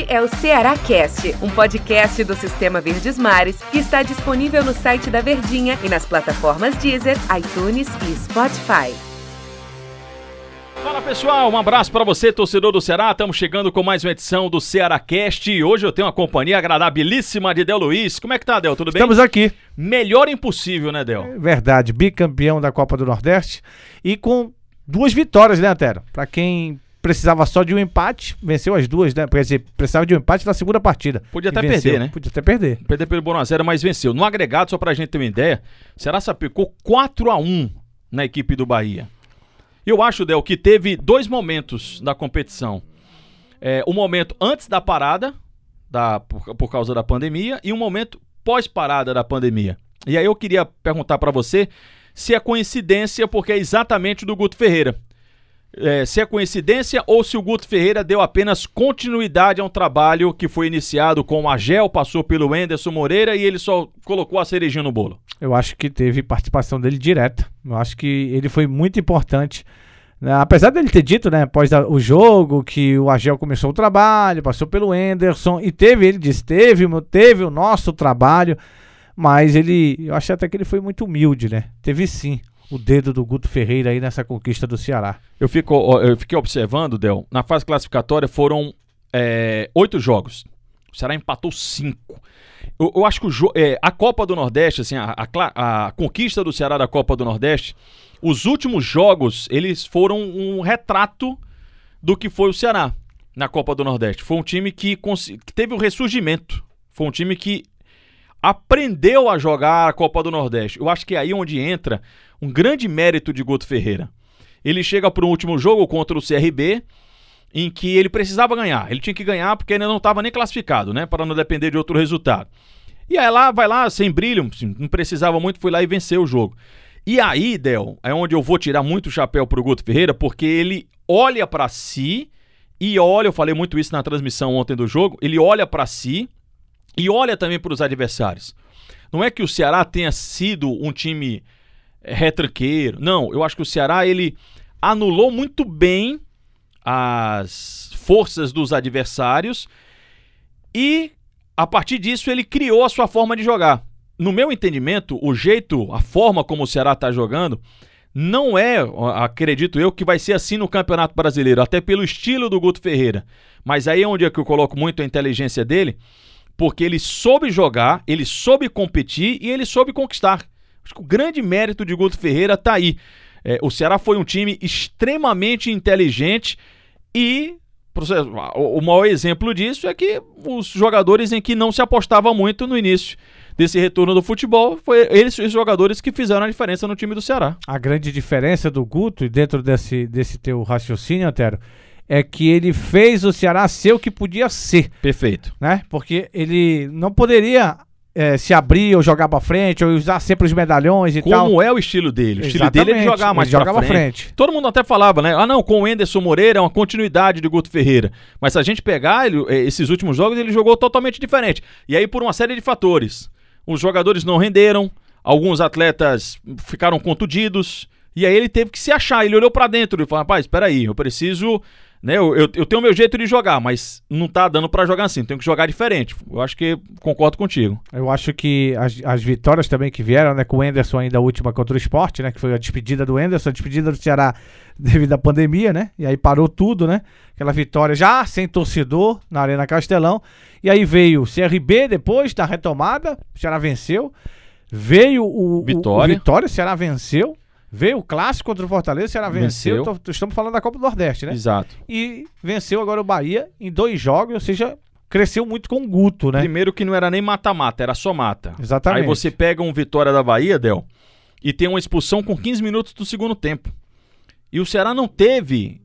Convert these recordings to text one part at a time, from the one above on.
Este é o Ceará Cast, um podcast do Sistema Verdes Mares que está disponível no site da Verdinha e nas plataformas Deezer, iTunes e Spotify. Fala pessoal, um abraço para você, torcedor do Ceará. Estamos chegando com mais uma edição do Ceará Cast e hoje eu tenho uma companhia agradabilíssima de Del Luiz. Como é que tá, Del? Tudo bem? Estamos aqui. Melhor impossível, né, Del? É verdade, bicampeão da Copa do Nordeste e com duas vitórias, né, Antero? Para quem precisava só de um empate, venceu as duas, né? Quer dizer, precisava de um empate na segunda partida. Podia até venceu. perder, né? Podia até perder. Perder pelo Bono a zero, mas venceu. No agregado, só pra gente ter uma ideia, o Ceará sapecou 4 a 1 na equipe do Bahia. Eu acho, Del, que teve dois momentos da competição. É, o momento antes da parada, da, por, por causa da pandemia, e um momento pós-parada da pandemia. E aí eu queria perguntar pra você se é coincidência, porque é exatamente do Guto Ferreira. É, se é coincidência ou se o Guto Ferreira deu apenas continuidade a um trabalho que foi iniciado com o Agel, passou pelo Enderson Moreira e ele só colocou a cerejinha no bolo. Eu acho que teve participação dele direta. Eu acho que ele foi muito importante. né? Apesar dele ter dito, né, após o jogo, que o Agel começou o trabalho, passou pelo Enderson e teve, ele disse, teve, teve o nosso trabalho, mas ele, eu acho até que ele foi muito humilde, né? Teve sim o dedo do Guto Ferreira aí nessa conquista do Ceará. Eu, fico, eu fiquei observando, Del, na fase classificatória foram é, oito jogos. O Ceará empatou cinco. Eu, eu acho que o é, a Copa do Nordeste, assim, a, a a conquista do Ceará da Copa do Nordeste, os últimos jogos, eles foram um retrato do que foi o Ceará na Copa do Nordeste. Foi um time que, que teve o ressurgimento. Foi um time que aprendeu a jogar a Copa do Nordeste. Eu acho que é aí onde entra um grande mérito de Guto Ferreira. Ele chega para o último jogo contra o CRB, em que ele precisava ganhar. Ele tinha que ganhar porque ainda não estava nem classificado, né? Para não depender de outro resultado. E aí lá, vai lá, sem brilho, assim, não precisava muito, foi lá e venceu o jogo. E aí, Del, é onde eu vou tirar muito chapéu pro Guto Ferreira, porque ele olha para si e olha, eu falei muito isso na transmissão ontem do jogo, ele olha para si e olha também para os adversários. Não é que o Ceará tenha sido um time é, retranqueiro. Não, eu acho que o Ceará ele anulou muito bem as forças dos adversários e a partir disso ele criou a sua forma de jogar. No meu entendimento, o jeito, a forma como o Ceará está jogando não é, acredito eu, que vai ser assim no Campeonato Brasileiro, até pelo estilo do Guto Ferreira. Mas aí é onde é que eu coloco muito a inteligência dele, porque ele soube jogar, ele soube competir e ele soube conquistar. Acho que o grande mérito de Guto Ferreira tá aí. É, o Ceará foi um time extremamente inteligente e o maior exemplo disso é que os jogadores em que não se apostava muito no início desse retorno do futebol, foi eles os jogadores que fizeram a diferença no time do Ceará. A grande diferença do Guto, dentro desse, desse teu raciocínio, Antero, é que ele fez o Ceará ser o que podia ser, Perfeito. né? Porque ele não poderia eh, se abrir ou jogar pra frente, ou usar sempre os medalhões e tal. Como é o estilo dele? O estilo dele é de Exatamente, jogar mais jogava frente. frente. Todo mundo até falava, né? Ah, não, com o Enderson Moreira é uma continuidade de Guto Ferreira. Mas se a gente pegar ele, eh, esses últimos jogos, ele jogou totalmente diferente. E aí, por uma série de fatores, os jogadores não renderam, alguns atletas ficaram contundidos, e aí ele teve que se achar. Ele olhou pra dentro e falou: rapaz, espera aí, eu preciso. Né, eu, eu, eu tenho o meu jeito de jogar, mas não tá dando pra jogar assim, tenho que jogar diferente. Eu acho que concordo contigo. Eu acho que as, as vitórias também que vieram, né, com o Enderson ainda a última contra o esporte, né, que foi a despedida do Enderson, a despedida do Ceará devido à pandemia, né, e aí parou tudo, né, aquela vitória já sem torcedor na Arena Castelão, e aí veio o CRB depois da retomada, o Ceará venceu, veio o, o- Vitória. o Vitória, o Ceará venceu, veio o Clássico contra o Fortaleza, o Ceará venceu, Venceu. Tô- estamos falando da Copa do Nordeste, né, Exato. e venceu agora o Bahia em dois jogos, ou seja, cresceu muito com o Guto, né, Primeiro que não era nem mata-mata, era só mata. Exatamente. Aí você pega um Vitória da Bahia, Del, e tem uma expulsão com 15 minutos do segundo tempo. E o Ceará não teve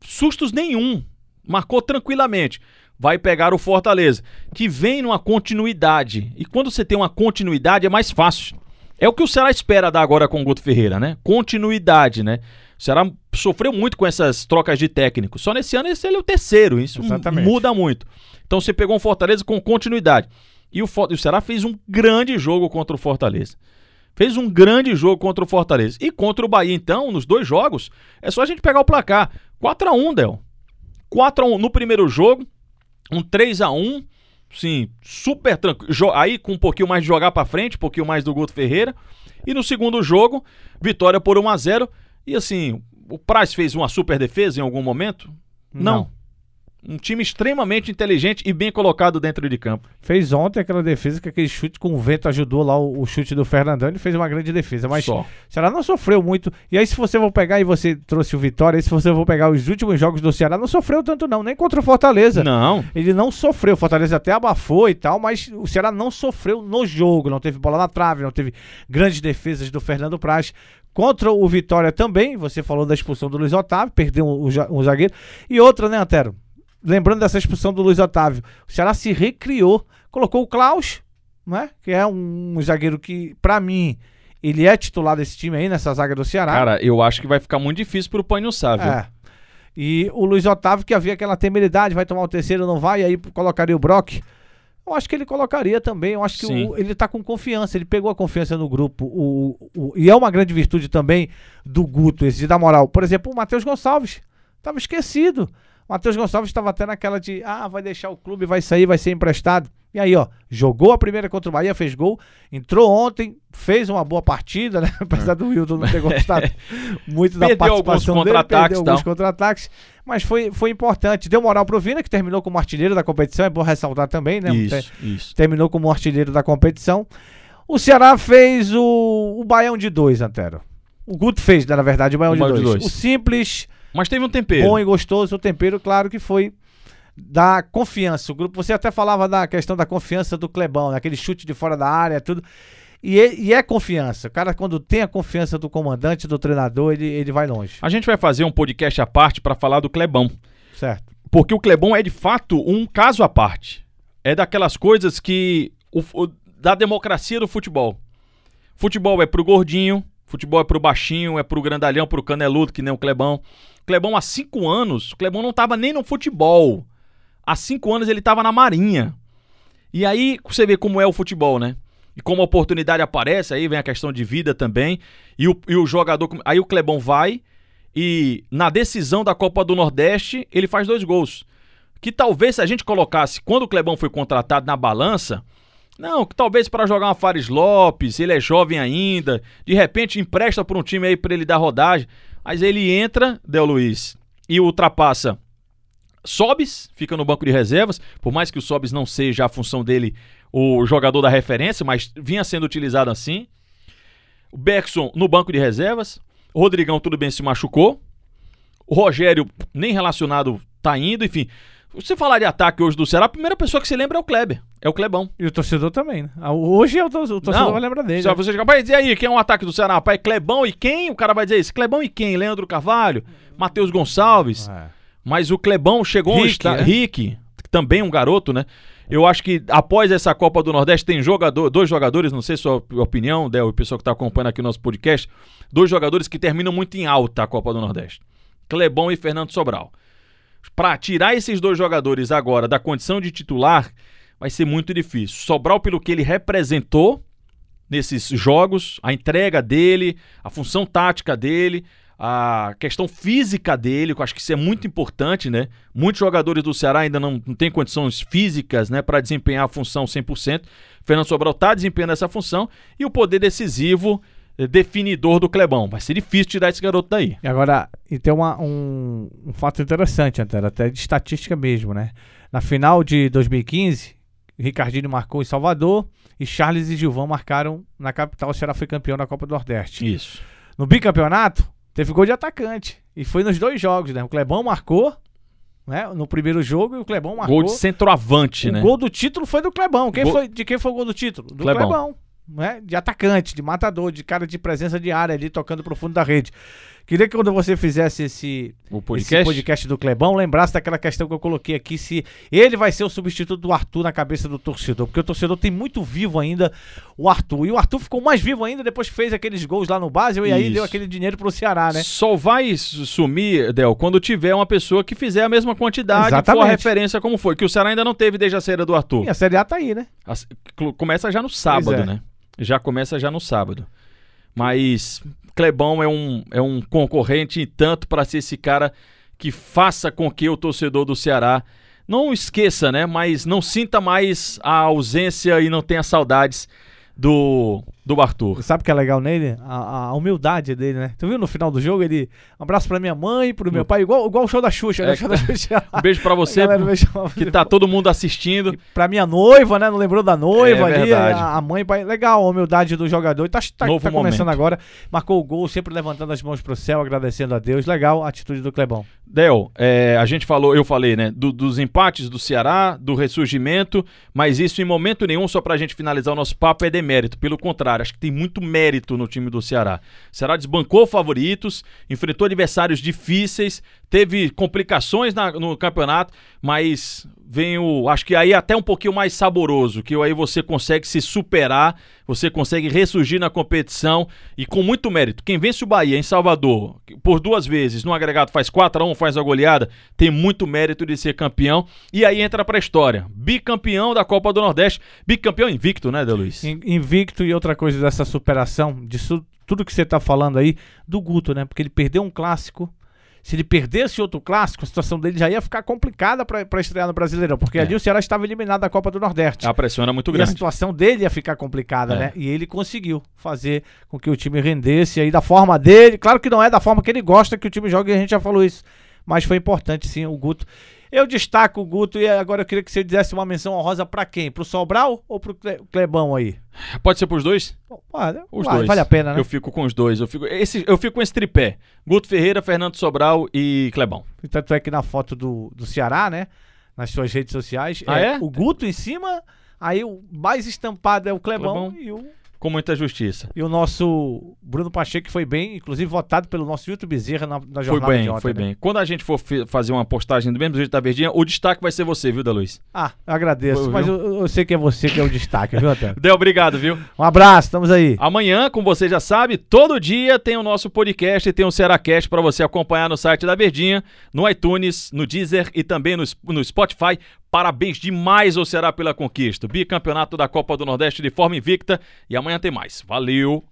sustos nenhum. Marcou tranquilamente. Vai pegar o Fortaleza, que vem numa continuidade. E quando você tem uma continuidade é mais fácil. É o que o Ceará espera dar agora com o Guto Ferreira, né? Continuidade, né? O Ceará sofreu muito com essas trocas de técnico. Só nesse ano esse ele é o terceiro. Isso Exatamente. muda muito. Então você pegou um Fortaleza com continuidade. E o, o Ceará fez um grande jogo contra o Fortaleza. Fez um grande jogo contra o Fortaleza. E contra o Bahia, então, nos dois jogos, é só a gente pegar o placar. 4x1, Del. 4x1 no primeiro jogo. Um 3 a 1 sim, super tranquilo. Aí com um pouquinho mais de jogar pra frente, um pouquinho mais do Guto Ferreira. E no segundo jogo, vitória por 1 a 0 E assim, o Praz fez uma super defesa em algum momento? Não. Um time extremamente inteligente e bem colocado dentro de campo. Fez ontem aquela defesa que aquele chute com o vento ajudou lá o, o chute do Fernandão. Ele fez uma grande defesa. Mas Só. o Ceará não sofreu muito. E aí, se você for pegar, e você trouxe o Vitória, se você for pegar os últimos jogos do Ceará, não sofreu tanto, não. Nem contra o Fortaleza. Não. Ele não sofreu. O Fortaleza até abafou e tal, mas o Ceará não sofreu no jogo. Não teve bola na trave, não teve grandes defesas do Fernando Praz. Contra o Vitória também, você falou da expulsão do Luiz Otávio, perdeu ja- o zagueiro. E outra, né, Antero? Lembrando dessa expulsão do Luiz Otávio, o Ceará se recriou, colocou o Klaus, né? Que é um zagueiro que, pra mim, ele é titular desse time aí, nessa zaga do Ceará. Cara, eu acho que vai ficar muito difícil pro Panho Sá, viu? É. E o Luiz Otávio, que havia aquela temeridade, vai tomar o terceiro, não vai, e aí colocaria o Brock. Eu acho que ele colocaria também. Eu acho que o- ele tá com confiança, ele pegou a confiança no grupo. O, o- e é uma grande virtude também do Guto, esse de dar moral. Por exemplo, o Matheus Gonçalves. Tava esquecido. O Matheus Gonçalves estava até naquela de, ah, vai deixar o clube, vai sair, vai ser emprestado. E aí, ó, jogou a primeira contra o Bahia, fez gol, entrou ontem, fez uma boa partida, né? Apesar do Wilton não ter gostado muito da Perdeu alguns participação dele, perdeu alguns contra-ataques, mas foi, foi importante. Deu moral pro Vina, que terminou como artilheiro da competição, é bom ressaltar também, né? Isso, isso. Terminou como artilheiro da competição. O Ceará fez o, o Baião de dois, Antero. O Guto fez, né, na verdade, o Baião, O de, Baião dois. de dois. O simples, Mas teve um tempero. bom e gostoso, o tempero, claro que foi da confiança. O grupo, você até falava da questão da confiança do Clebão, né? aquele chute de fora da área, tudo. E é, e é confiança. O cara, quando tem a confiança do comandante, do treinador, ele, ele vai longe. A gente vai fazer um podcast à parte pra falar do Clebão. Certo. Porque o Clebão é de fato um caso à parte. É daquelas coisas que. O, o- da democracia do futebol. Futebol é pro gordinho, futebol é pro baixinho, é pro grandalhão, pro caneludo, que nem o Clebão. Clebão, há cinco anos, o Clebão não tava nem no futebol. Há cinco anos ele tava na Marinha. E aí você vê como é o futebol, né? E como a oportunidade aparece, aí vem a questão de vida também. E o, e o jogador. Aí o Clebão vai e na decisão da Copa do Nordeste ele faz dois gols. Que talvez se a gente colocasse, quando o Clebão foi contratado na balança, não, que talvez para jogar uma Fares Lopes, ele é jovem ainda, de repente empresta para um time aí para ele dar rodagem. Mas ele entra, Del Luiz, e ultrapassa Sobis, fica no banco de reservas, por mais que o Sobis não seja a função dele o jogador da referência, mas vinha sendo utilizado assim. O Bergson no banco de reservas. O Rodrigão, tudo bem, se machucou. O Rogério, nem relacionado, tá indo. Enfim, você falar de ataque hoje do Ceará, a primeira pessoa que se lembra é o Kleber. É o Clebão. E o torcedor também, né? Ah, Hoje é o, tor- o torcedor Não, vai lembrar dele. Se né? você chegar, vai dizer aí, quem é um ataque do Ceará? Pai, Clebão e quem? O cara vai dizer isso. Clebão e quem? Leandro Carvalho? Matheus Gonçalves? É. Mas o Clebão chegou Rick, está. né? Rick, também um garoto, né? Eu acho que após essa Copa do Nordeste tem jogador, dois jogadores, não sei sua opinião, Del, o pessoal que está acompanhando aqui o nosso podcast, dois jogadores que terminam muito em alta a Copa do Nordeste. Clebão e Fernando Sobral. Para tirar esses dois jogadores agora da condição de titular, vai ser muito difícil. Sobral pelo que ele representou nesses jogos, a entrega dele, a função tática dele, a questão física dele, que eu acho que isso é muito importante, né? Muitos jogadores do Ceará ainda não, não têm condições físicas, né, para desempenhar a função 100%. Fernando Sobral está desempenhando essa função e o poder decisivo, definidor do Clebão. Vai ser difícil tirar esse garoto daí. E agora, e tem uma, um, um fato interessante, Antero, até de estatística mesmo, né? Na final de 2015, Ricardinho marcou em Salvador e Charles e Gilvão marcaram na capital. O Ceará foi campeão da Copa do Nordeste. Isso. No bicampeonato, teve gol de atacante. E foi nos dois jogos, né? O Clebão marcou, né? No primeiro jogo e o Clebão marcou. Gol de centroavante, o né? gol do título foi do Clebão. Quem Gol- foi, de quem foi o gol do título? Do Clebão. Clebão. Né? De atacante, de matador, de cara de presença de área ali, tocando pro fundo da rede. Queria que quando você fizesse esse O esse podcast. podcast do Clebão, lembrasse daquela questão que eu coloquei aqui, se ele vai ser o substituto do Arthur na cabeça do torcedor, porque o torcedor tem muito vivo ainda o Arthur, e o Arthur ficou mais vivo ainda depois que fez aqueles gols lá no Basel, e aí Isso. deu aquele dinheiro pro Ceará, né? Só vai su- sumir, Del, quando tiver uma pessoa que fizer a mesma quantidade, for a referência como foi, que o Ceará ainda não teve desde a saída do Arthur. E a Série A tá aí, né? As- Começa já no sábado, é. né? Já começa já no sábado. Mas Clebão é um, é um concorrente e tanto para ser esse cara que faça com que o torcedor do Ceará não esqueça, né? Mas não sinta mais a ausência e não tenha saudades do, do Arthur. Sabe o que é legal nele? A, a humildade dele, né? Tu viu no final do jogo ele. Um abraço pra minha mãe, pro meu pai, igual, igual o show da Xuxa, né? É, O show da Xuxa. Um beijo pra você, galera beijava- que tá todo mundo assistindo. E pra minha noiva, né? Não lembrou da noiva É ali. verdade. A, a mãe, pai. Legal, a humildade do jogador. Tá, tá, Novo tá começando momento. agora. Marcou o gol, sempre levantando as mãos pro céu, agradecendo a Deus. Legal a atitude do Clebão. Del, é, a gente falou, eu falei, né, do- dos empates do Ceará, do ressurgimento, mas isso em momento nenhum, só pra gente finalizar o nosso papo, é demérito. Pelo contrário, acho que tem muito mérito no time do Ceará. O Ceará desbancou favoritos, enfrentou adversários difíceis, teve complicações na- no campeonato, mas vem o. Acho que aí é até um pouquinho mais saboroso, que aí você consegue se superar, você consegue ressurgir na competição e com muito mérito. Quem vence o Bahia em Salvador por duas vezes, no agregado faz 4 a 1 faz a goleada, tem muito mérito de ser campeão. E aí entra pra história. Bicampeão da Copa do Nordeste, bicampeão invicto, né, De Luiz? In- Invicto e outra coisa dessa superação, disso tudo que você tá falando aí, do Guto, né? Porque ele perdeu um clássico. Se ele perdesse outro clássico, a situação dele já ia ficar complicada pra pra estrear no Brasileirão. Porque É. ali o Ceará estava eliminado da Copa do Nordeste. A pressão era muito E a grande. situação dele ia ficar complicada, É. né? E ele conseguiu fazer com que o time rendesse aí da forma dele. Claro que não é da forma que ele gosta que o time joga, e a gente já falou isso. Mas foi importante, sim, o Guto. Eu destaco o Guto e agora eu queria que você desse uma menção honrosa pra quem? Pro Sobral ou pro Cle- Clebão aí? Pode ser pros dois? Vale, Os dois. vale a pena, né? Eu fico com os dois. Eu fico, esse, eu fico com esse tripé: Guto Ferreira, Fernando Sobral e Clebão. Tanto é que na foto do, do Ceará, né? Nas suas redes sociais, Ah, é? o Guto em cima, aí o mais estampado é o Clebão, Clebão. E, o, Com muita justiça. e o nosso Bruno Pacheco, foi bem, inclusive votado pelo nosso YouTube Bezerra na, na Foi jornada bem, de ontem, foi né? bem. Quando a gente for fazer uma postagem do mesmo jeito da Verdinha, o destaque vai ser você, viu, Da Luiz? Ah, eu agradeço, Foi, mas eu, eu sei que é você que é o destaque, viu, Antônio? Del, obrigado, viu? Um abraço, estamos aí. Amanhã, como você já sabe, todo dia tem o nosso podcast e tem o Cearacast para você acompanhar no site da Verdinha, no iTunes, no Deezer e também no, no Spotify. Parabéns demais ao Ceará pela conquista. Bicampeonato da Copa do Nordeste de forma invicta. E amanhã tem mais. Valeu!